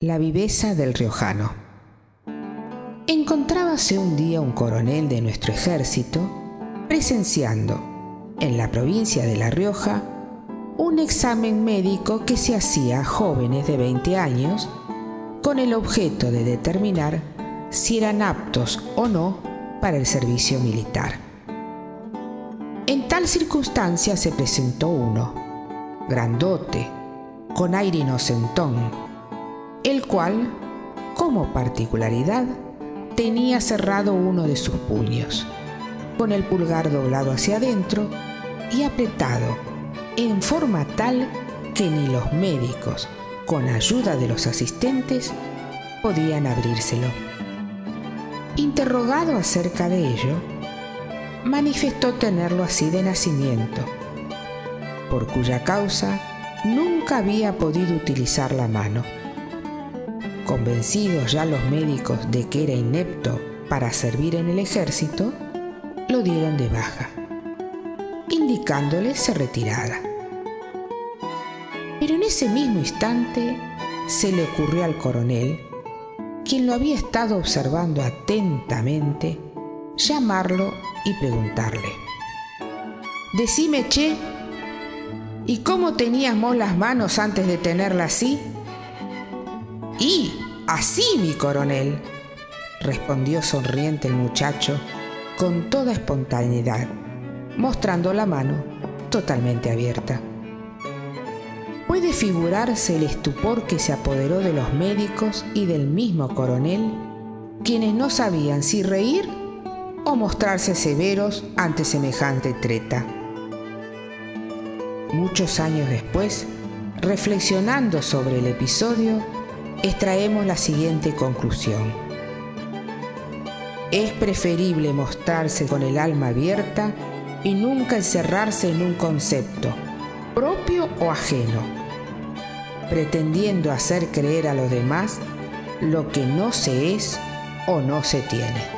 La viveza del riojano. Encontrábase un día un coronel de nuestro ejército presenciando en la provincia de La Rioja un examen médico que se hacía a jóvenes de 20 años con el objeto de determinar si eran aptos o no para el servicio militar. En tal circunstancia se presentó uno, grandote, con aire inocentón, el cual, como particularidad, tenía cerrado uno de sus puños, con el pulgar doblado hacia adentro y apretado en forma tal que ni los médicos, con ayuda de los asistentes, podían abrírselo. Interrogado acerca de ello, manifestó tenerlo así de nacimiento, por cuya causa nunca había podido utilizar la mano Convencidos ya los médicos de que era inepto para servir en el ejército, lo dieron de baja, indicándole se retirara. Pero en ese mismo instante se le ocurrió al coronel, quien lo había estado observando atentamente, llamarlo y preguntarle, Decime, che, ¿y cómo teníamos las manos antes de tenerla así? Y así, mi coronel, respondió sonriente el muchacho con toda espontaneidad, mostrando la mano totalmente abierta. Puede figurarse el estupor que se apoderó de los médicos y del mismo coronel, quienes no sabían si reír o mostrarse severos ante semejante treta. Muchos años después, reflexionando sobre el episodio, extraemos la siguiente conclusión. Es preferible mostrarse con el alma abierta y nunca encerrarse en un concepto, propio o ajeno, pretendiendo hacer creer a los demás lo que no se es o no se tiene.